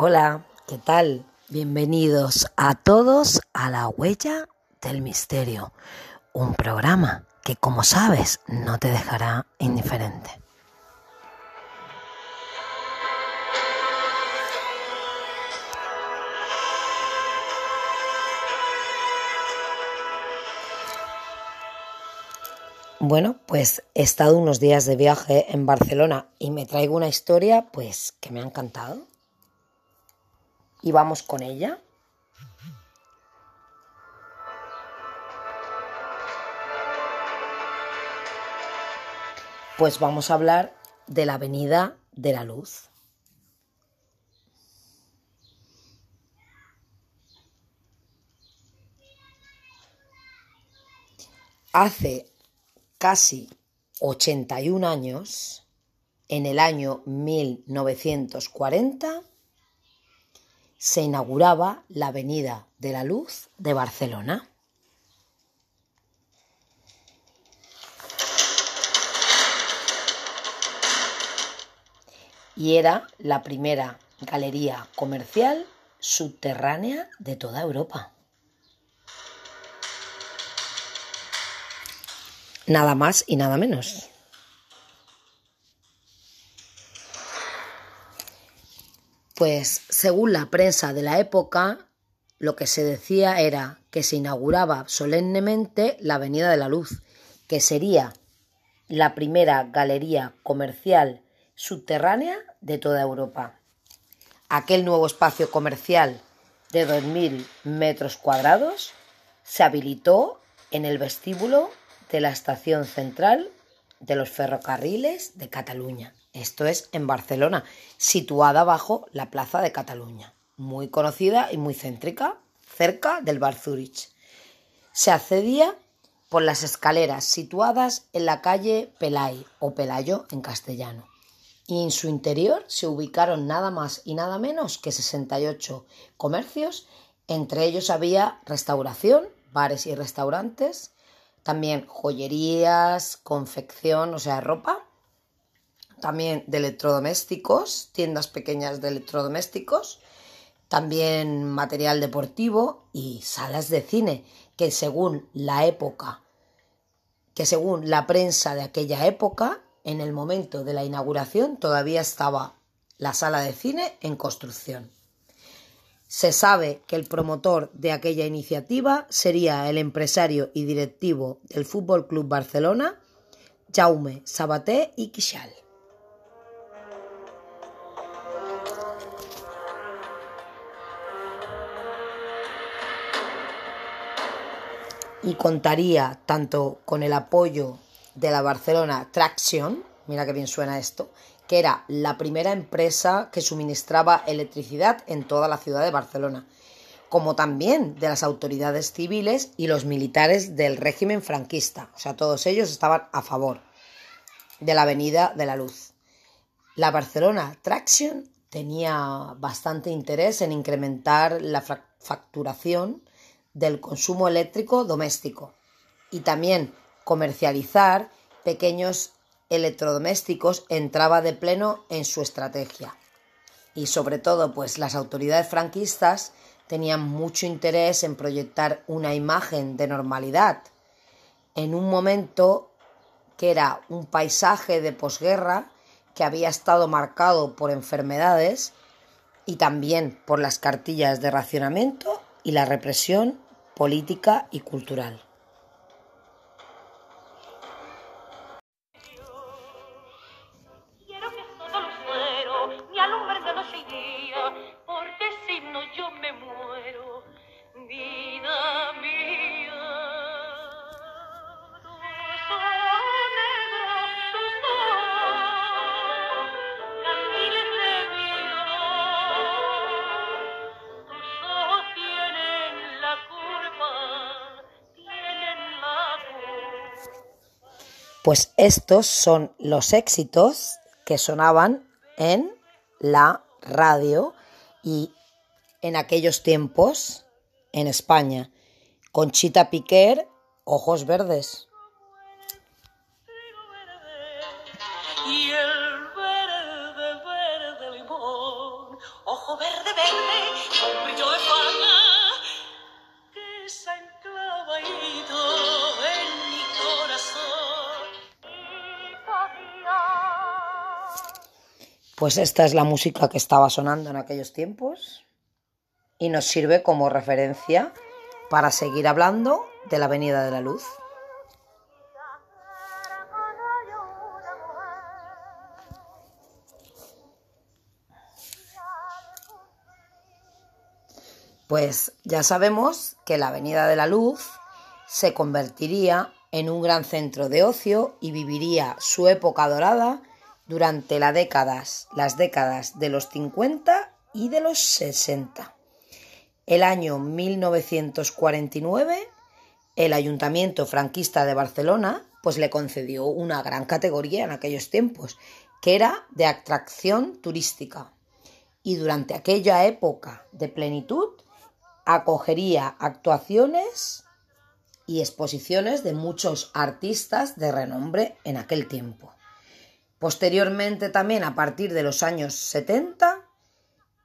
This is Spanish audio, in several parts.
Hola, ¿qué tal? Bienvenidos a todos a La Huella del Misterio, un programa que como sabes no te dejará indiferente. Bueno, pues he estado unos días de viaje en Barcelona y me traigo una historia pues que me ha encantado. Y vamos con ella. Pues vamos a hablar de la Avenida de la Luz. Hace casi 81 años, en el año 1940, se inauguraba la Avenida de la Luz de Barcelona. Y era la primera galería comercial subterránea de toda Europa. Nada más y nada menos. Pues según la prensa de la época, lo que se decía era que se inauguraba solemnemente la Avenida de la Luz, que sería la primera galería comercial subterránea de toda Europa. Aquel nuevo espacio comercial de 2.000 metros cuadrados se habilitó en el vestíbulo de la estación central de los ferrocarriles de Cataluña. Esto es en Barcelona, situada bajo la Plaza de Cataluña, muy conocida y muy céntrica, cerca del Bar Zurich. Se accedía por las escaleras situadas en la calle Pelay o Pelayo en castellano. Y en su interior se ubicaron nada más y nada menos que 68 comercios, entre ellos había restauración, bares y restaurantes, también joyerías, confección, o sea, ropa, también de electrodomésticos, tiendas pequeñas de electrodomésticos, también material deportivo y salas de cine, que según la época, que según la prensa de aquella época, en el momento de la inauguración todavía estaba la sala de cine en construcción. Se sabe que el promotor de aquella iniciativa sería el empresario y directivo del Fútbol Club Barcelona, Jaume Sabaté y Quixal. Y contaría tanto con el apoyo de la Barcelona Traction, mira que bien suena esto, que era la primera empresa que suministraba electricidad en toda la ciudad de Barcelona, como también de las autoridades civiles y los militares del régimen franquista, o sea, todos ellos estaban a favor de la Avenida de la Luz. La Barcelona Traction tenía bastante interés en incrementar la facturación del consumo eléctrico doméstico y también comercializar pequeños electrodomésticos entraba de pleno en su estrategia. Y sobre todo, pues las autoridades franquistas tenían mucho interés en proyectar una imagen de normalidad en un momento que era un paisaje de posguerra que había estado marcado por enfermedades y también por las cartillas de racionamiento y la represión política y cultural. Pues estos son los éxitos que sonaban en la radio y en aquellos tiempos en España. Conchita Piquer, Ojos Verdes. Pues esta es la música que estaba sonando en aquellos tiempos y nos sirve como referencia para seguir hablando de la Avenida de la Luz. Pues ya sabemos que la Avenida de la Luz se convertiría en un gran centro de ocio y viviría su época dorada durante las décadas, las décadas de los 50 y de los 60. El año 1949, el Ayuntamiento franquista de Barcelona pues le concedió una gran categoría en aquellos tiempos, que era de atracción turística. Y durante aquella época de plenitud acogería actuaciones y exposiciones de muchos artistas de renombre en aquel tiempo. Posteriormente también, a partir de los años 70,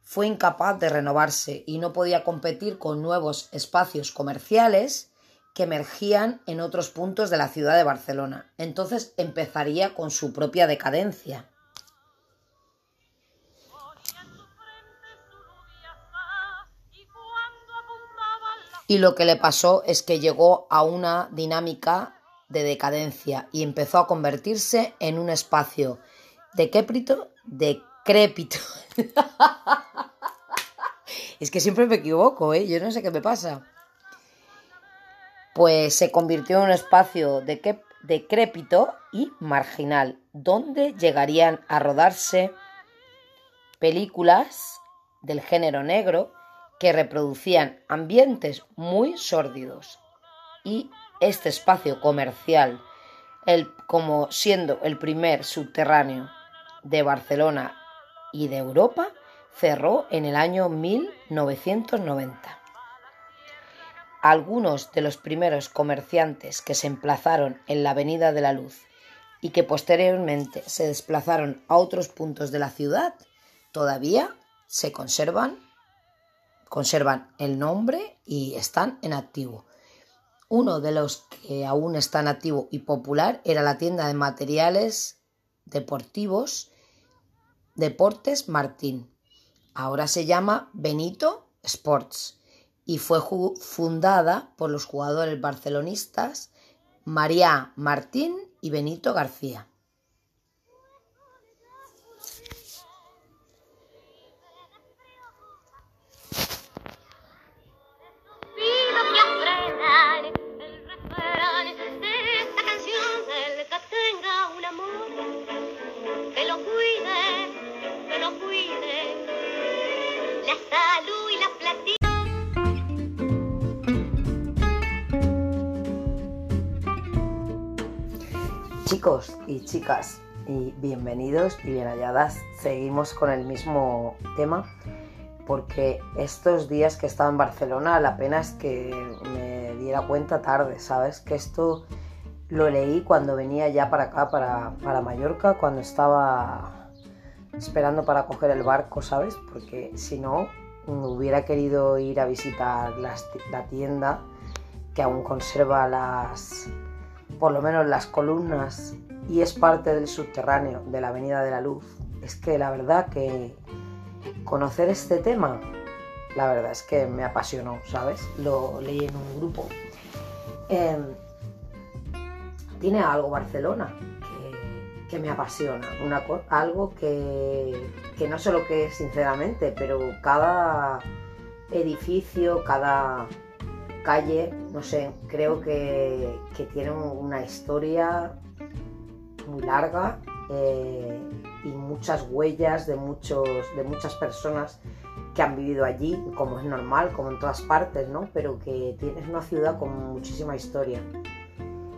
fue incapaz de renovarse y no podía competir con nuevos espacios comerciales que emergían en otros puntos de la ciudad de Barcelona. Entonces empezaría con su propia decadencia. y lo que le pasó es que llegó a una dinámica de decadencia y empezó a convertirse en un espacio decrépito, decrépito. es que siempre me equivoco, ¿eh? Yo no sé qué me pasa. Pues se convirtió en un espacio decrépito y marginal, donde llegarían a rodarse películas del género negro que reproducían ambientes muy sórdidos. Y este espacio comercial, como siendo el primer subterráneo de Barcelona y de Europa, cerró en el año 1990. Algunos de los primeros comerciantes que se emplazaron en la Avenida de la Luz y que posteriormente se desplazaron a otros puntos de la ciudad, todavía se conservan conservan el nombre y están en activo. Uno de los que aún está en activo y popular era la tienda de materiales deportivos Deportes Martín. Ahora se llama Benito Sports y fue fundada por los jugadores barcelonistas María Martín y Benito García. Chicos y chicas, y bienvenidos y bien halladas. Seguimos con el mismo tema porque estos días que estaba en Barcelona la pena es que me diera cuenta tarde, ¿sabes? Que esto lo leí cuando venía ya para acá, para, para Mallorca, cuando estaba esperando para coger el barco, ¿sabes? Porque si no, hubiera querido ir a visitar la tienda que aún conserva las, por lo menos las columnas y es parte del subterráneo de la Avenida de la Luz. Es que la verdad que conocer este tema, la verdad es que me apasionó, ¿sabes? Lo leí en un grupo. Em, tiene algo Barcelona que, me apasiona, una, algo que, que no sé lo que es sinceramente, pero cada edificio, cada calle, no sé, creo que, tiene una historia muy larga eh, y muchas huellas de, muchos, de muchas personas que han vivido allí, como es normal, como en todas partes, ¿no? Pero que tienes una ciudad con muchísima historia.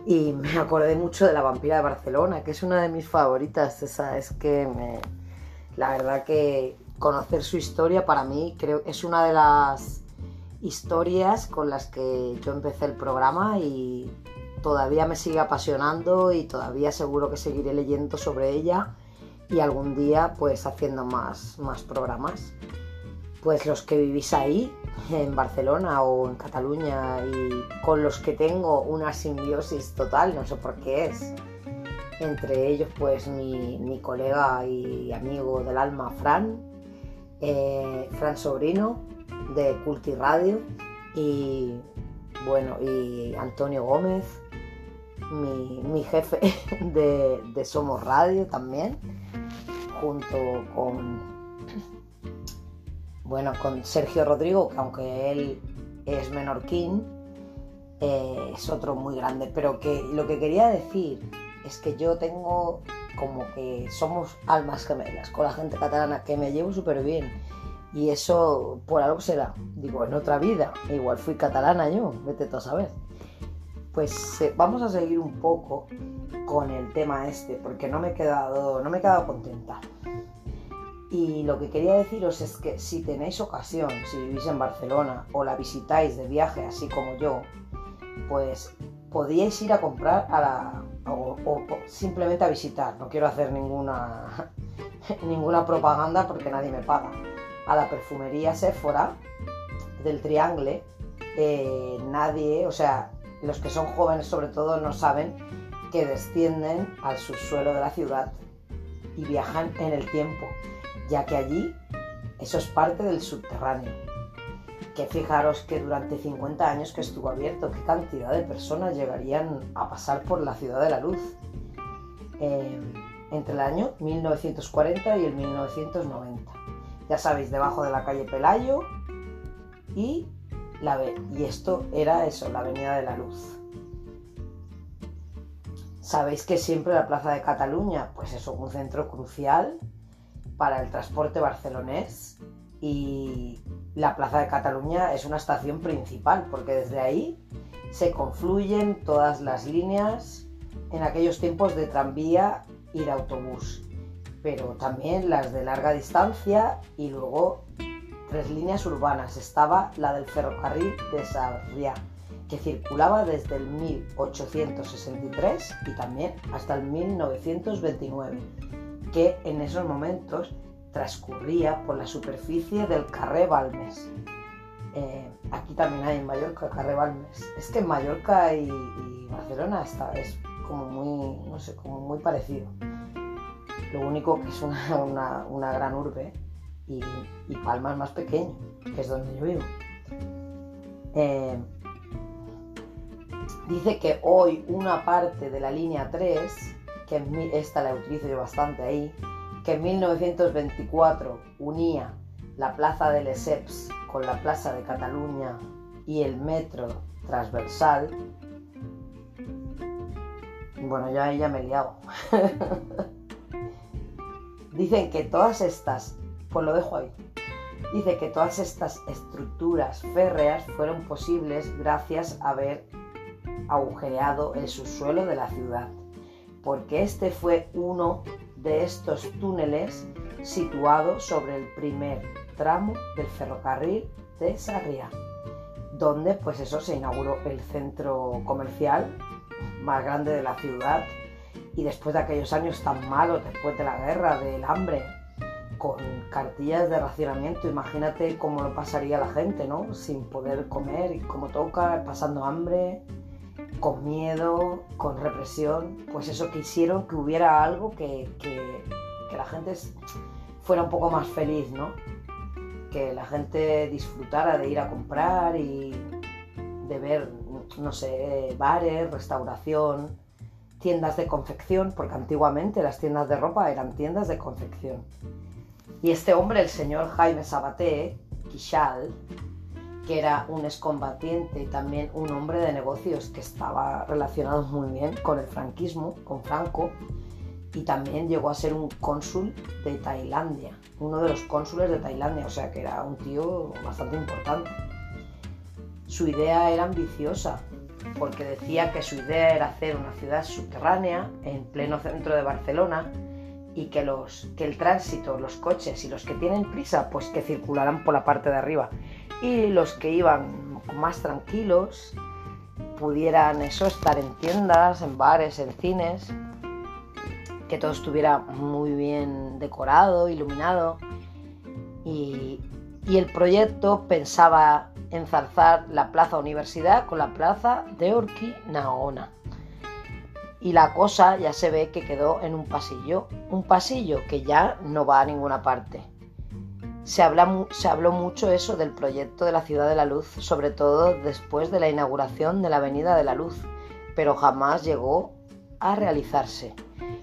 Y me acordé mucho de la vampira de Barcelona, que es una de mis favoritas. Esa es que la verdad que conocer su historia para mí creo es una de las historias con las que yo empecé el programa y todavía me sigue apasionando y todavía seguro que seguiré leyendo sobre ella y algún día pues haciendo más, más programas. pues los que vivís ahí, en Barcelona o en Cataluña, y con los que tengo una simbiosis total, no sé por qué es. Entre ellos, pues mi, mi colega y amigo del alma, Fran, eh, Fran Sobrino, de Culti Radio, y bueno, y Antonio Gómez, mi, mi jefe de, de Somos Radio también, junto con bueno, con Sergio Rodrigo, que aunque él es menorquín, eh, es otro muy grande. Pero que lo que quería decir es que yo tengo como que somos almas gemelas con la gente catalana, que me llevo súper bien. Y eso por algo será. Digo, en otra vida. Igual fui catalana yo, vete tú a saber. Pues eh, vamos a seguir un poco con el tema este, porque no me he quedado, no me he quedado contenta. Y lo que quería deciros es que si tenéis ocasión, si vivís en Barcelona o la visitáis de viaje, así como yo, pues podíais ir a comprar a la, o, o simplemente a visitar. No quiero hacer ninguna, ninguna propaganda porque nadie me paga. A la perfumería Sephora del Triangle, eh, nadie, o sea, los que son jóvenes sobre todo no saben que descienden al subsuelo de la ciudad y viajan en el tiempo ya que allí eso es parte del subterráneo. Que fijaros que durante 50 años que estuvo abierto, qué cantidad de personas llegarían a pasar por la ciudad de la luz. Eh, entre el año 1940 y el 1990. Ya sabéis, debajo de la calle Pelayo y, la, y esto era eso, la Avenida de la Luz. Sabéis que siempre la Plaza de Cataluña, pues es un centro crucial para el transporte barcelonés y la Plaza de Cataluña es una estación principal porque desde ahí se confluyen todas las líneas en aquellos tiempos de tranvía y de autobús, pero también las de larga distancia y luego tres líneas urbanas. Estaba la del ferrocarril de Sarriá, que circulaba desde el 1863 y también hasta el 1929 que en esos momentos transcurría por la superficie del Carré Balmes. Eh, aquí también hay en Mallorca Carré Balmes. Es que en Mallorca y, y, Barcelona está, es como muy, no sé, como muy parecido. Lo único que es una, una, gran urbe y, y, Palma es más pequeño, que es donde yo vivo. Eh, dice que hoy una parte de la línea 3 que esta la utilizo yo bastante ahí, que en 1924 unía la Plaza de Lesseps con la Plaza de Cataluña y el metro transversal. Bueno, ya ya me he liado. Dicen que todas estas, pues lo dejo ahí. Dice que todas estas estructuras férreas fueron posibles gracias a haber agujereado el subsuelo de la ciudad porque este fue uno de estos túneles situado sobre el primer tramo del ferrocarril de Sarriá, donde pues eso se inauguró el centro comercial más grande de la ciudad y después de aquellos años tan malos, después de la guerra, del hambre, con cartillas de racionamiento, imagínate cómo lo pasaría la gente, ¿no? Sin poder comer y como toca, pasando hambre, con miedo, con represión, pues eso quisieron que hubiera algo que, que, que, la gente fuera un poco más feliz, ¿no? Que la gente disfrutara de ir a comprar y de ver, no sé, bares, restauración, tiendas de confección, porque antiguamente las tiendas de ropa eran tiendas de confección. Y este hombre, el señor Jaime Sabaté, Quixal, que era un excombatiente y también un hombre de negocios que estaba relacionado muy bien con el franquismo, con Franco, y también llegó a ser un cónsul de Tailandia, uno de los cónsules de Tailandia, o sea que era un tío bastante importante. Su idea era ambiciosa, porque decía que su idea era hacer una ciudad subterránea en pleno centro de Barcelona y que, los, que el tránsito, los coches y los que tienen prisa, pues que circularan por la parte de arriba. Y los que iban más tranquilos pudieran eso estar en tiendas, en bares, en cines, que todo estuviera muy bien decorado, iluminado. Y, y el proyecto pensaba enzarzar la Plaza Universidad con la Plaza de Orquinaona. Y la cosa ya se ve que quedó en un pasillo, un pasillo que ya no va a ninguna parte. Se, habla, se habló mucho eso del proyecto de la Ciudad de la Luz, sobre todo después de la inauguración de la Avenida de la Luz, pero jamás llegó a realizarse.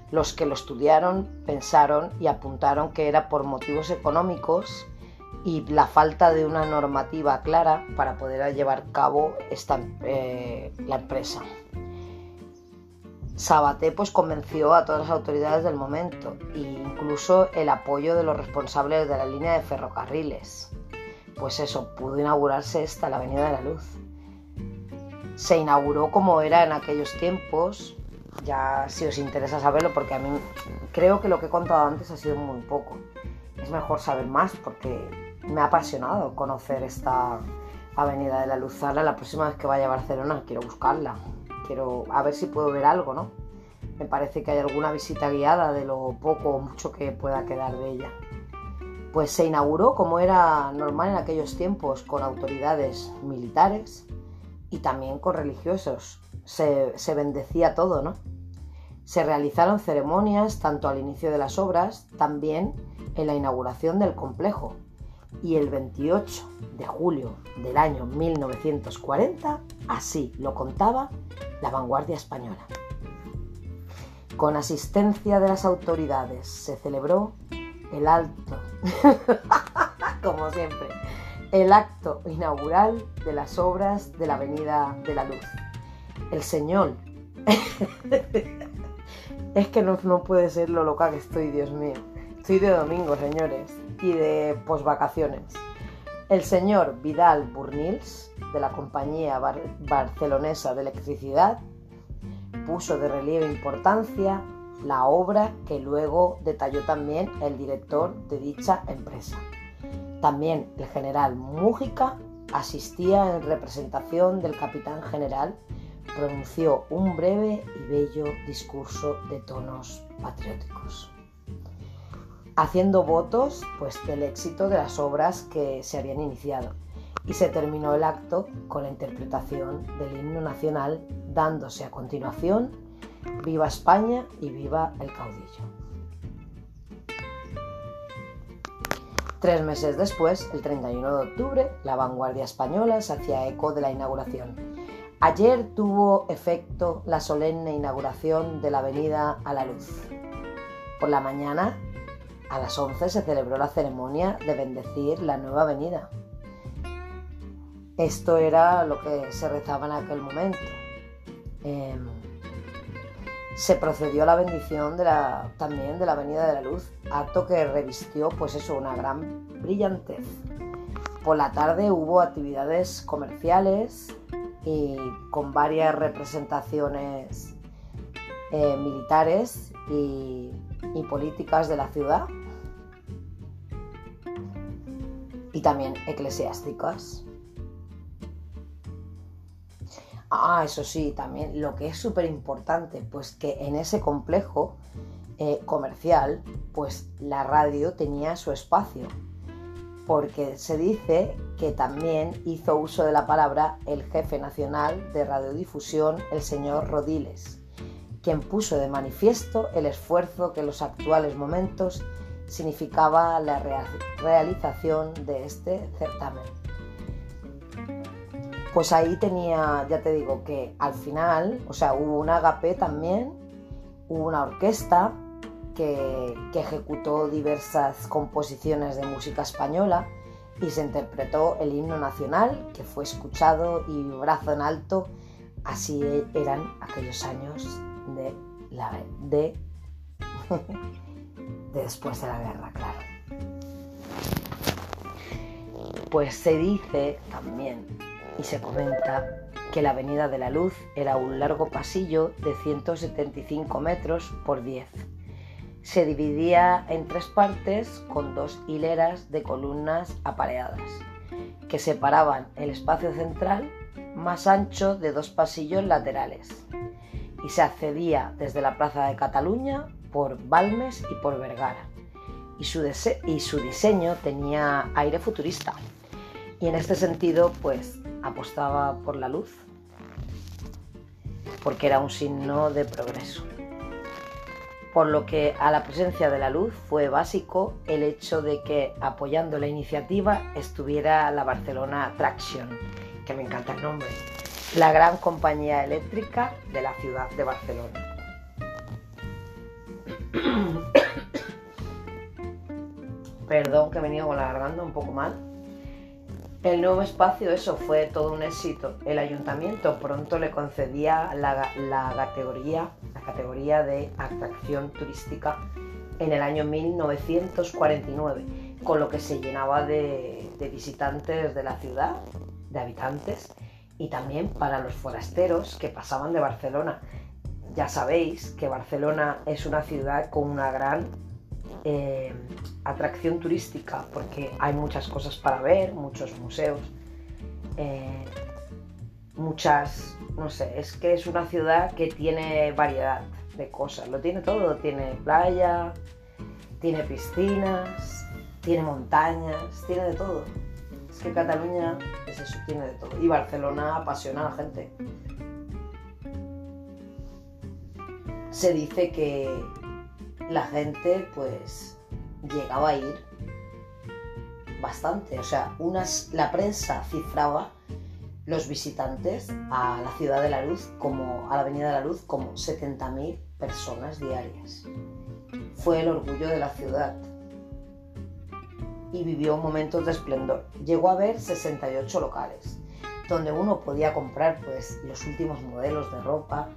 Los que lo estudiaron pensaron y apuntaron que era por motivos económicos y la falta de una normativa clara para poder llevar a cabo esta, eh, la empresa. Sabaté pues convenció a todas las autoridades del momento e incluso el apoyo de los responsables de la línea de ferrocarriles. Pues eso, pudo inaugurarse esta, la Avenida de la Luz. Se inauguró como era en aquellos tiempos, ya si os interesa saberlo, porque a mí creo que lo que he contado antes ha sido muy poco. Es mejor saber más porque me ha apasionado conocer esta Avenida de la Luz. la próxima vez que vaya a Barcelona quiero buscarla. Quiero a ver si puedo ver algo, ¿no? Me parece que hay alguna visita guiada de lo poco o mucho que pueda quedar de ella. Pues se inauguró como era normal en aquellos tiempos, con autoridades militares y también con religiosos. Se, se bendecía todo, ¿no? Se realizaron ceremonias tanto al inicio de las obras, también en la inauguración del complejo, y el 28 de julio del año 1940, así lo contaba la vanguardia española. Con asistencia de las autoridades se celebró el alto, como siempre, el acto inaugural de las obras de la Avenida de la Luz. El señor... es que no, no puede ser lo loca que estoy, Dios mío. Estoy de domingo, señores y de posvacaciones. El señor Vidal Burnils, de la compañía barcelonesa de electricidad, puso de relieve importancia la obra que luego detalló también el director de dicha empresa. También el general Mújica asistía en representación del capitán general, pronunció un breve y bello discurso de tonos patrióticos haciendo votos pues, del éxito de las obras que se habían iniciado. Y se terminó el acto con la interpretación del himno nacional, dándose a continuación Viva España y viva el caudillo. Tres meses después, el 31 de octubre, la vanguardia española se hacía eco de la inauguración. Ayer tuvo efecto la solemne inauguración de la Avenida a la Luz. Por la mañana, a las 11 se celebró la ceremonia de bendecir la nueva avenida. Esto era lo que se rezaba en aquel momento. Em, se procedió a la bendición también de la Avenida de la Luz, acto que revistió pues eso, una gran brillantez. Por la tarde hubo actividades comerciales y con varias representaciones eh, militares y políticas de la ciudad y también eclesiásticas. Ah, eso sí, también lo que es súper importante, pues que en ese complejo eh, comercial, pues la radio tenía su espacio, porque se dice que también hizo uso de la palabra el jefe nacional de radiodifusión, el señor Rodiles, quien puso de manifiesto el esfuerzo que los actuales momentos significaba la realización de este certamen. Pues ahí tenía, ya te digo, que al final, o sea, hubo un agape también, hubo una orquesta que, que ejecutó diversas composiciones de música española y se interpretó el himno nacional que fue escuchado y brazo en alto. Así eran aquellos años de la de después de la guerra, claro. Pues se dice también y se comenta que la Avenida de la Luz era un largo pasillo de 175 metros por 10. Se dividía en tres partes con dos hileras de columnas apareadas que separaban el espacio central más ancho de dos pasillos laterales y se accedía desde la Plaza de Cataluña por Balmes y por Vergara, y su, y su diseño tenía aire futurista. Y en este sentido, pues apostaba por la luz, porque era un signo de progreso. Por lo que a la presencia de la luz fue básico el hecho de que apoyando la iniciativa estuviera la Barcelona Traction, que me encanta el nombre, la gran compañía eléctrica de la ciudad de Barcelona. Perdón que he venido con la garganta un poco mal. El nuevo espacio, eso fue todo un éxito. El ayuntamiento pronto le concedía la, categoría, la categoría de atracción turística en el año 1949, con lo que se llenaba de visitantes de la ciudad, de habitantes, y también para los forasteros que pasaban de Barcelona. Ya sabéis que Barcelona es una ciudad con una gran eh, atracción turística porque hay muchas cosas para ver, muchos museos, eh, muchas, no sé, es que es una ciudad que tiene variedad de cosas, lo tiene todo, tiene playa, tiene piscinas, tiene montañas, tiene de todo. Es que Cataluña es eso, tiene de todo. Y Barcelona apasiona a la gente. Se dice que la gente pues llegaba a ir bastante. O sea, unas, la prensa cifraba los visitantes a la Ciudad de la Luz, como a la Avenida de la Luz, como 70.000 personas diarias. Fue el orgullo de la ciudad y vivió momentos de esplendor. Llegó a haber 68 locales, donde uno podía comprar pues los últimos modelos de ropa,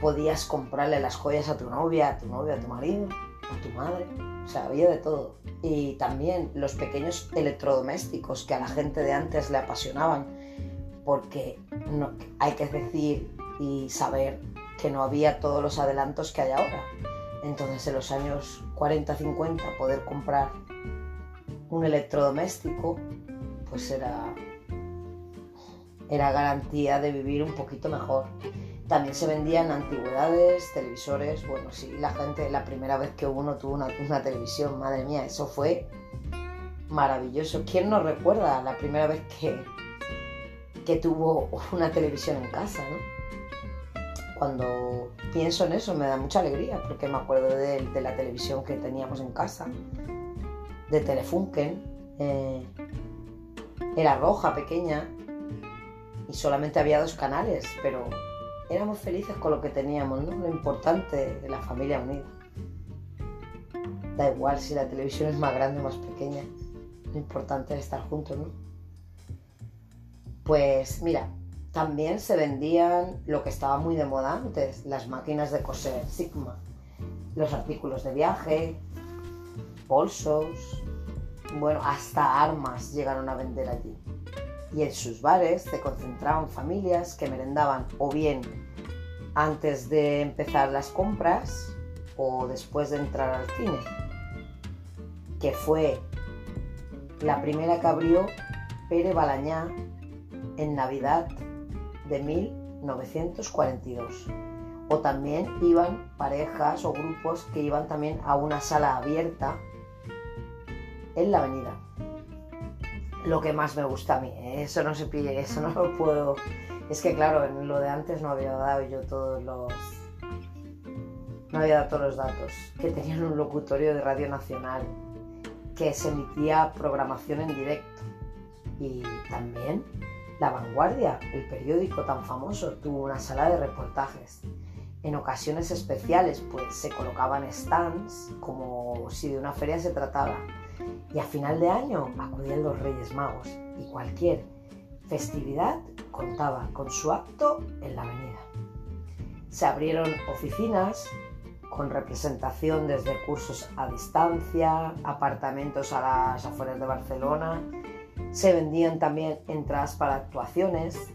podías comprarle las joyas a tu novia, a tu novio, a tu marido, a tu madre, o sea, había de todo. Y también los pequeños electrodomésticos que a la gente de antes le apasionaban, porque hay que decir y saber que no había todos los adelantos que hay ahora. Entonces en los años 40-50 poder comprar un electrodoméstico pues era, era garantía de vivir un poquito mejor. También se vendían antigüedades, televisores. Bueno, sí, la gente, la primera vez que uno tuvo una, una, televisión, madre mía, eso fue maravilloso. ¿Quién nos recuerda la primera vez que, que tuvo una televisión en casa, no? Cuando pienso en eso me da mucha alegría porque me acuerdo de, de la televisión que teníamos en casa, de Telefunken. Eh, era roja, pequeña, y solamente había dos canales, pero éramos felices con lo que teníamos, ¿no? Lo importante de la familia unida. Da igual si la televisión es más grande o más pequeña. Lo importante es estar juntos, ¿no? Pues mira, también se vendían lo que estaba muy de moda antes, las máquinas de coser Sigma, los artículos de viaje, bolsos, bueno, hasta armas llegaron a vender allí y en sus bares se concentraban familias que merendaban o bien antes de empezar las compras o después de entrar al cine, que fue la primera que abrió Pere Balañá en Navidad de 1942. O también iban parejas o grupos que iban también a una sala abierta en la avenida lo que más me gusta a mí. ¿eh? Eso no se pide, eso no lo puedo. Es que claro, en lo de antes no había dado yo todos los. No había dado todos los datos. Que tenían un locutorio de Radio Nacional que se emitía programación en directo. Y también La Vanguardia, el periódico tan famoso, tuvo una sala de reportajes. En ocasiones especiales, pues se colocaban stands como si de una feria se tratara y a final de año acudían los Reyes Magos y cualquier festividad contaba con su acto en la avenida. Se abrieron oficinas con representación desde cursos a distancia, apartamentos a las afueras de Barcelona, se vendían también entradas para actuaciones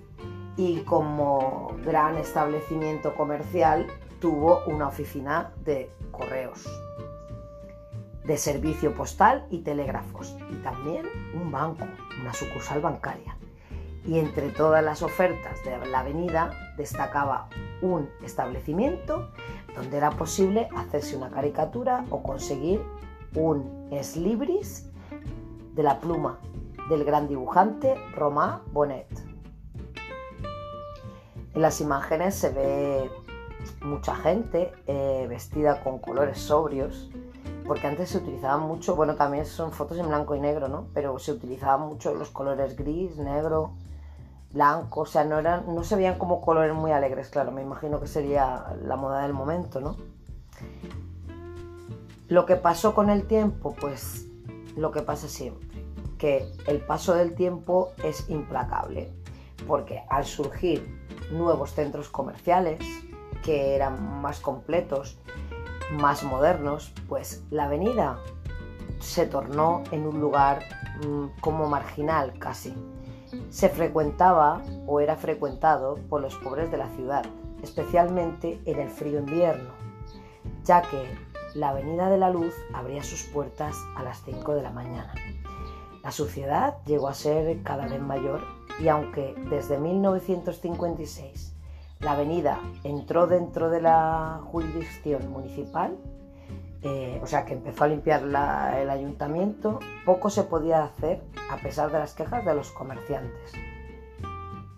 y como gran establecimiento comercial tuvo una oficina de correos de servicio postal y telégrafos y también un banco, una sucursal bancaria. Y entre todas las ofertas de la avenida destacaba un establecimiento donde era posible hacerse una caricatura o conseguir un eslibris de la pluma del gran dibujante Romà Bonet. En las imágenes se ve mucha gente eh, vestida con colores sobrios, porque antes se utilizaban mucho, bueno, también son fotos en blanco y negro, ¿no? Pero se utilizaban mucho los colores gris, negro, blanco, o sea, no, eran, no se veían como colores muy alegres, claro, me imagino que sería la moda del momento, ¿no? Lo que pasó con el tiempo, pues lo que pasa siempre, que el paso del tiempo es implacable, porque al surgir nuevos centros comerciales que eran más completos, más modernos, pues la avenida se tornó en un lugar mm, como marginal casi. Se frecuentaba o era frecuentado por los pobres de la ciudad, especialmente en el frío invierno, ya que la Avenida de la Luz abría sus puertas a las 5 de la mañana. La suciedad llegó a ser cada vez mayor y aunque desde 1956 la avenida entró dentro de la jurisdicción municipal, eh, o sea que empezó a limpiar el ayuntamiento, poco se podía hacer a pesar de las quejas de los comerciantes.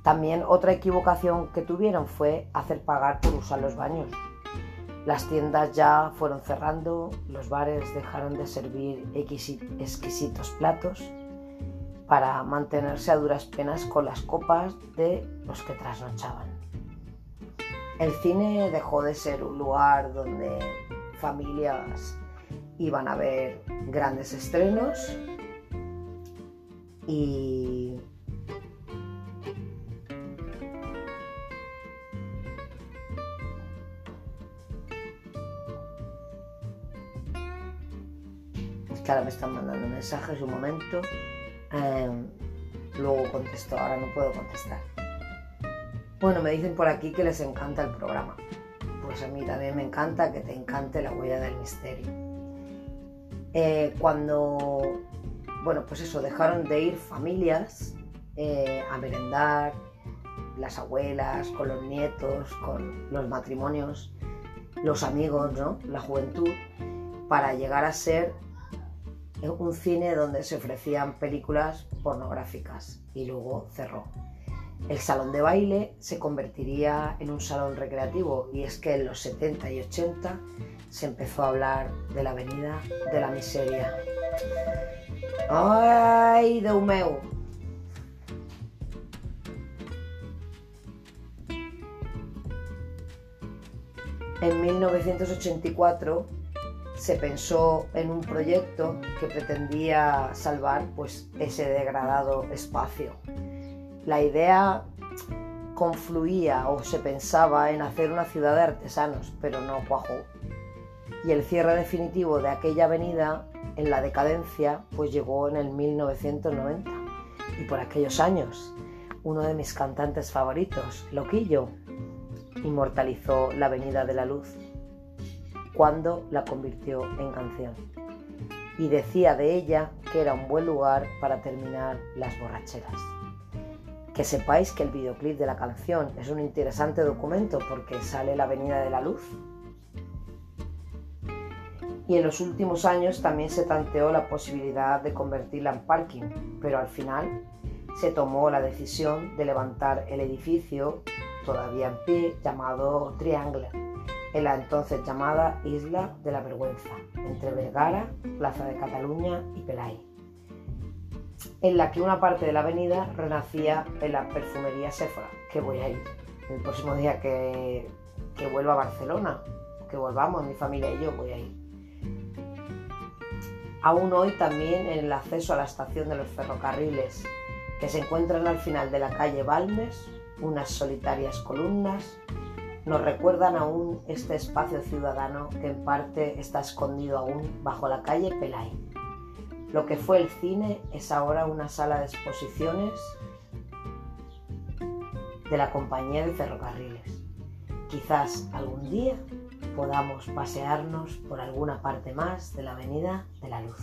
También otra equivocación que tuvieron fue hacer pagar por usar los baños. Las tiendas ya fueron cerrando, los bares dejaron de servir exquisitos platos para mantenerse a duras penas con las copas de los que trasnochaban. El cine dejó de ser un lugar donde familias iban a ver grandes estrenos y ahora me están mandando mensajes un momento Em, luego contesto, ahora no puedo contestar. Bueno, me dicen por aquí que les encanta el programa. Pues a mí también me encanta que te encante la huella del misterio. Eh, cuando, bueno, pues eso, dejaron de ir familias eh, a merendar, las abuelas, con los nietos, con los matrimonios, los amigos, ¿no? La juventud, para llegar a ser un cine donde se ofrecían películas pornográficas y luego cerró. El salón de baile se convertiría en un salón recreativo y es que en los 70 y 80 se empezó a hablar de la avenida de la miseria. ¡Ay, de meu! En 1984 se pensó en un proyecto que pretendía salvar pues, ese degradado espacio. La idea confluía o se pensaba en hacer una ciudad de artesanos, pero no cuajó. Y el cierre definitivo de aquella avenida en la decadencia pues llegó en el 1990. Y por aquellos años, uno de mis cantantes favoritos, Loquillo, inmortalizó la Avenida de la Luz cuando la convirtió en canción. Y decía de ella que era un buen lugar para terminar las borracheras. Que sepáis que el videoclip de la canción es un interesante documento porque sale la Avenida de la Luz. Y en los últimos años también se tanteó la posibilidad de convertirla en parking, pero al final se tomó la decisión de levantar el edificio, todavía en pie, llamado Triangle en la entonces llamada Isla de la Vergüenza, entre Vergara, Plaza de Cataluña y Pelay, en la que una parte de la avenida renacía en la perfumería Sephora, que voy a ir el próximo día que, que vuelva a Barcelona, que volvamos, mi familia y yo voy a ir. Aún hoy también en el acceso a la estación de los ferrocarriles, que se encuentran al final de la calle Balmes, unas solitarias columnas nos recuerdan aún este espacio ciudadano que en parte está escondido aún bajo la calle Pelay. Lo que fue el cine es ahora una sala de exposiciones de la compañía de ferrocarriles. Quizás algún día podamos pasearnos por alguna parte más de la Avenida de la Luz.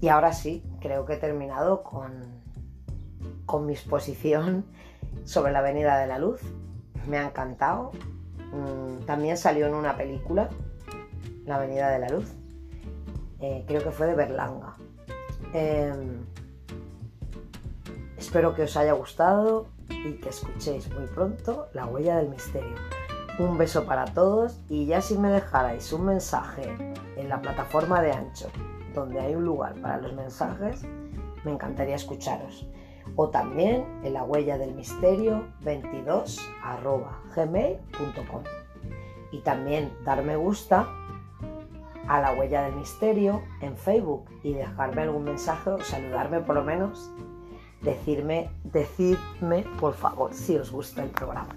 Y ahora sí, creo que he terminado con, con mi exposición sobre la Avenida de la Luz me ha encantado. Mm, también salió en una película, La Avenida de la Luz. Eh, creo que fue de Berlanga. Em, espero que os haya gustado y que escuchéis muy pronto La huella del misterio. Un beso para todos y ya si me dejarais un mensaje en la plataforma de Ancho, donde hay un lugar para los mensajes, me encantaría escucharos. O también en la huella del misterio 22 gmail.com. Y también dar me gusta a la huella del misterio en Facebook y dejarme algún mensaje saludarme por lo menos. Decirme, decidme por favor si os gusta el programa.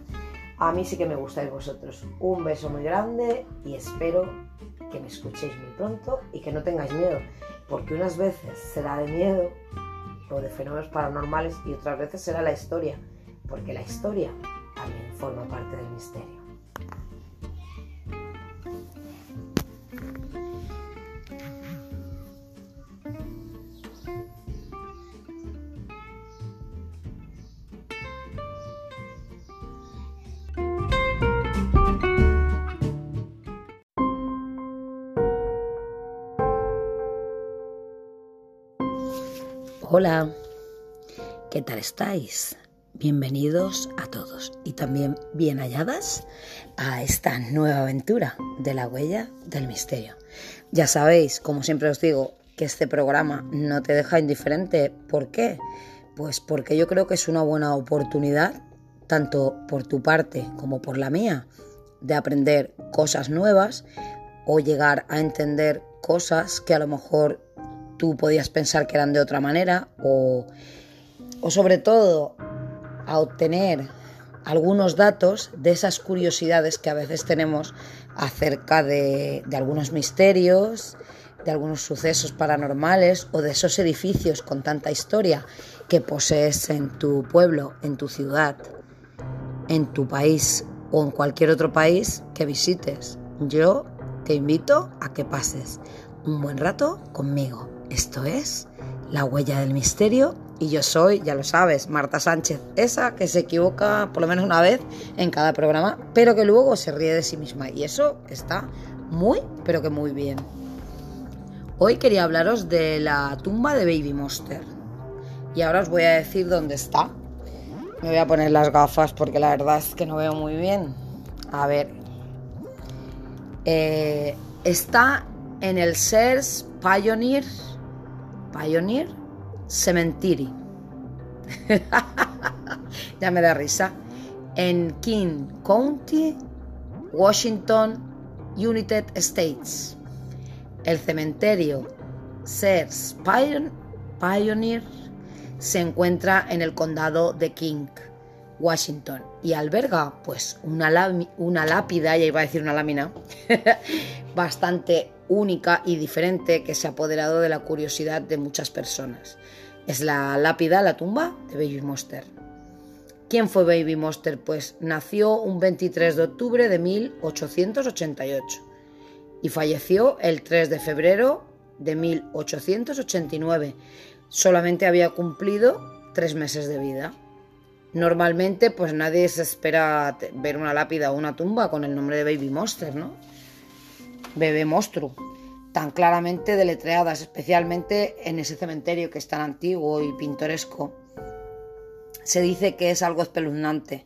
A mí sí que me gustáis vosotros. Un beso muy grande y espero que me escuchéis muy pronto y que no tengáis miedo, porque unas veces será de miedo o de fenómenos paranormales y otras veces será la historia, porque la historia también forma parte del misterio. Hola, ¿qué tal estáis? Bienvenidos a todos y también bien halladas a esta nueva aventura de la huella del misterio. Ya sabéis, como siempre os digo, que este programa no te deja indiferente. ¿Por qué? Pues porque yo creo que es una buena oportunidad, tanto por tu parte como por la mía, de aprender cosas nuevas o llegar a entender cosas que a lo mejor tú podías pensar que eran de otra manera o, sobre todo a obtener algunos datos de esas curiosidades que a veces tenemos acerca de, de, algunos misterios, de algunos sucesos paranormales o de esos edificios con tanta historia que posees en tu pueblo, en tu ciudad, en tu país o en cualquier otro país que visites. Yo te invito a que pases un buen rato conmigo. Esto es La Huella del Misterio y yo soy, ya lo sabes, Marta Sánchez, esa que se equivoca por lo menos una vez en cada programa, pero que luego se ríe de sí misma y eso está muy, pero que muy bien. Hoy quería hablaros de la tumba de Baby Monster y ahora os voy a decir dónde está. Me voy a poner las gafas porque la verdad es que no veo muy bien. A ver. Eh, está en el Sears Pioneer Pioneer Cemetery. ya me da risa. En King County, Washington, United States. El cementerio Sears Pioneer se encuentra en el condado de King, Washington, y alberga pues una, una lápida, ya iba a decir una lámina, bastante única y diferente que se ha apoderado de la curiosidad de muchas personas. Es la lápida, la tumba de Baby Monster. ¿Quién fue Baby Monster? Pues nació un 23 de octubre de 1888 y falleció el 3 de febrero de 1889. Solamente había cumplido tres meses de vida. Normalmente, pues nadie se espera ver una lápida o una tumba con el nombre de Baby Monster, ¿no? Bebé monstruo, tan claramente deletreadas, especialmente en ese cementerio que es tan antiguo y pintoresco. Se dice que es algo espeluznante.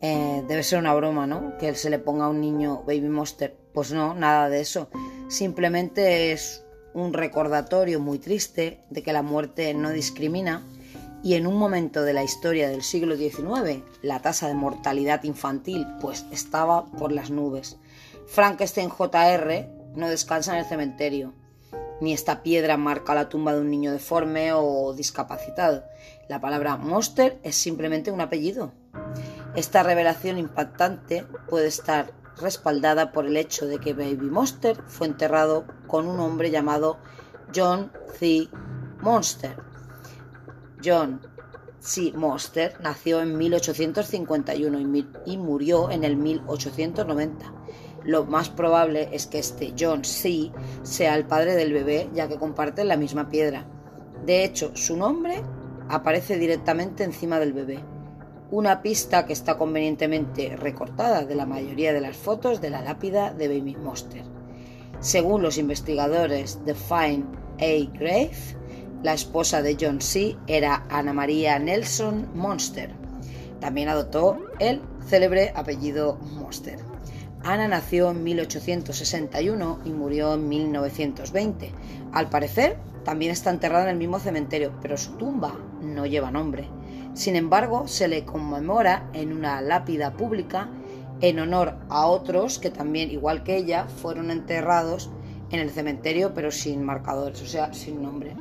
Eh, debe ser una broma, ¿no? Que se le ponga a un niño Baby Monster. Pues no, nada de eso. Simplemente es un recordatorio muy triste de que la muerte no discrimina y en un momento de la historia del siglo XIX la tasa de mortalidad infantil pues estaba por las nubes. Frankenstein Jr. no descansa en el cementerio, ni esta piedra marca la tumba de un niño deforme o discapacitado. La palabra monster es simplemente un apellido. Esta revelación impactante puede estar respaldada por el hecho de que Baby Monster fue enterrado con un hombre llamado John C. Monster. John C. Monster nació en 1851 y murió en el 1890 lo más probable es que este John C. sea el padre del bebé, ya que comparten la misma piedra. De hecho, su nombre aparece directamente encima del bebé, una pista que está convenientemente recortada de la mayoría de las fotos de la lápida de Baby Monster. Según los investigadores de Fine A. Grave, la esposa de John C. era Ana María Nelson Monster. También adoptó el célebre apellido Monster. Ana nació en 1861 y murió en 1920. Al parecer, también está enterrada en el mismo cementerio, pero su tumba no lleva nombre. Sin embargo, se le conmemora en una lápida pública en honor a otros que también, igual que ella, fueron enterrados en el cementerio pero sin marcadores, o sea, sin nombre.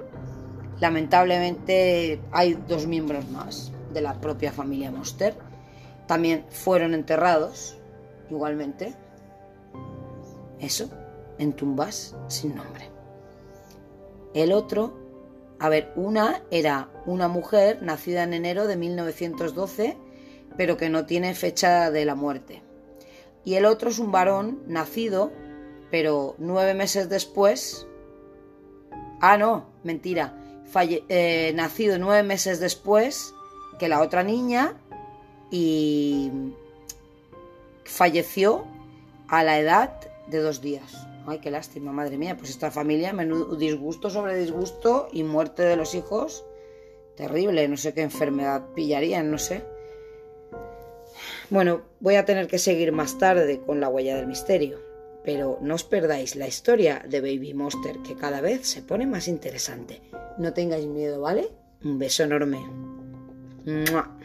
Lamentablemente hay dos miembros más de la propia familia Monster. También fueron enterrados, igualmente. Eso, en tumbas sin nombre. El otro, a ver, una era una mujer nacida en enero de 1912, pero que no tiene fecha de la muerte. Y el otro es un varón nacido, pero nueve meses después. Ah, no, mentira. Eh, nacido nueve meses después que la otra niña y falleció a la edad de dos días. Ay, qué lástima, madre mía. Pues esta familia, menudo disgusto sobre disgusto y muerte de los hijos. Terrible, no sé qué enfermedad pillarían, no sé. Bueno, voy a tener que seguir más tarde con la huella del misterio. Pero no os perdáis la historia de Baby Monster, que cada vez se pone más interesante. No tengáis miedo, ¿vale? Un beso enorme. ¡Mua!